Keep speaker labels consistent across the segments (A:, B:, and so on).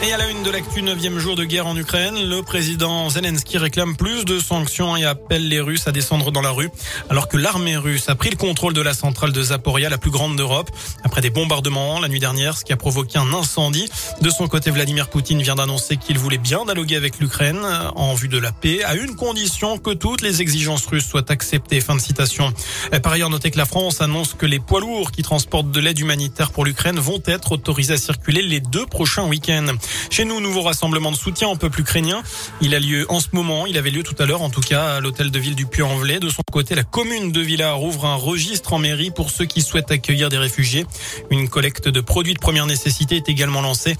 A: Et à la une de l'actu, neuvième jour de guerre en Ukraine, le président Zelensky réclame plus de sanctions et appelle les Russes à descendre dans la rue, alors que l'armée russe a pris le contrôle de la centrale de Zaporia, la plus grande d'Europe, après des bombardements la nuit dernière, ce qui a provoqué un incendie. De son côté, Vladimir Poutine vient d'annoncer qu'il voulait bien dialoguer avec l'Ukraine en vue de la paix, à une condition que toutes les exigences russes soient acceptées. Fin de citation. Par ailleurs, notez que la France annonce que les poids lourds qui transportent de l'aide humanitaire pour l'Ukraine vont être autorisés à circuler les deux prochains week-ends. Chez nous, nouveau rassemblement de soutien un peu plus ukrainien. Il a lieu en ce moment. Il avait lieu tout à l'heure, en tout cas, à l'hôtel de ville du Puy-en-Velay. De son côté, la commune de Villars ouvre un registre en mairie pour ceux qui souhaitent accueillir des réfugiés. Une collecte de produits de première nécessité est également lancée.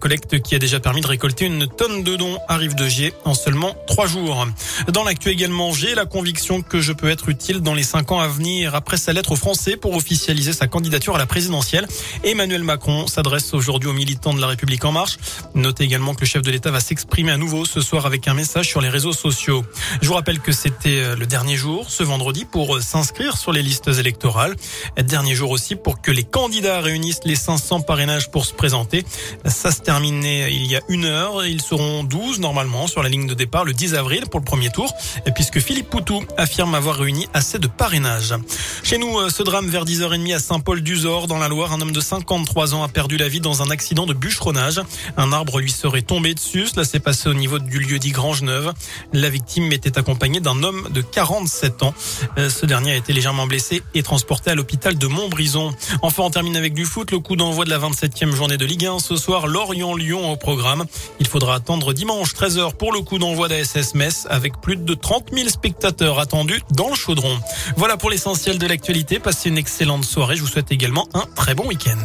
A: Collecte qui a déjà permis de récolter une tonne de dons à Rive de Gier en seulement trois jours. Dans l'actu également, j'ai la conviction que je peux être utile dans les cinq ans à venir. Après sa lettre aux Français pour officialiser sa candidature à la présidentielle, Emmanuel Macron s'adresse aujourd'hui aux militants de la République en marche. Notez également que le chef de l'État va s'exprimer à nouveau ce soir avec un message sur les réseaux sociaux. Je vous rappelle que c'était euh, le dernier jour, ce vendredi, pour euh, s'inscrire sur les listes électorales. Dernier jour aussi pour que les candidats réunissent les 500 parrainages pour se présenter. Ça se terminait il y a une heure. Ils seront 12 normalement sur la ligne de départ le 10 avril pour le premier tour, puisque Philippe Poutou affirme avoir réuni assez de parrainages. Chez nous, euh, ce drame vers 10h30 à Saint-Paul-d'Uzor, dans la Loire, un homme de 53 ans a perdu la vie dans un accident de bûcheronnage. Un arbre lui serait tombé dessus. Cela s'est passé au niveau du lieu dit Grange-Neuve. La victime était accompagnée d'un homme de 47 ans. Euh, ce dernier a été légèrement blessé et transporté à l'hôpital de Montbrison. Enfin, on termine avec du foot. Le coup d'envoi de la 27e journée de Ligue 1 ce soir. Lorient-Lyon au programme. Il faudra attendre dimanche 13h pour le coup d'envoi d'ASS Metz avec plus de 30 000 spectateurs attendus dans le chaudron. Voilà pour l'essentiel de l'actualité. Passez une excellente soirée. Je vous souhaite également un très bon week-end.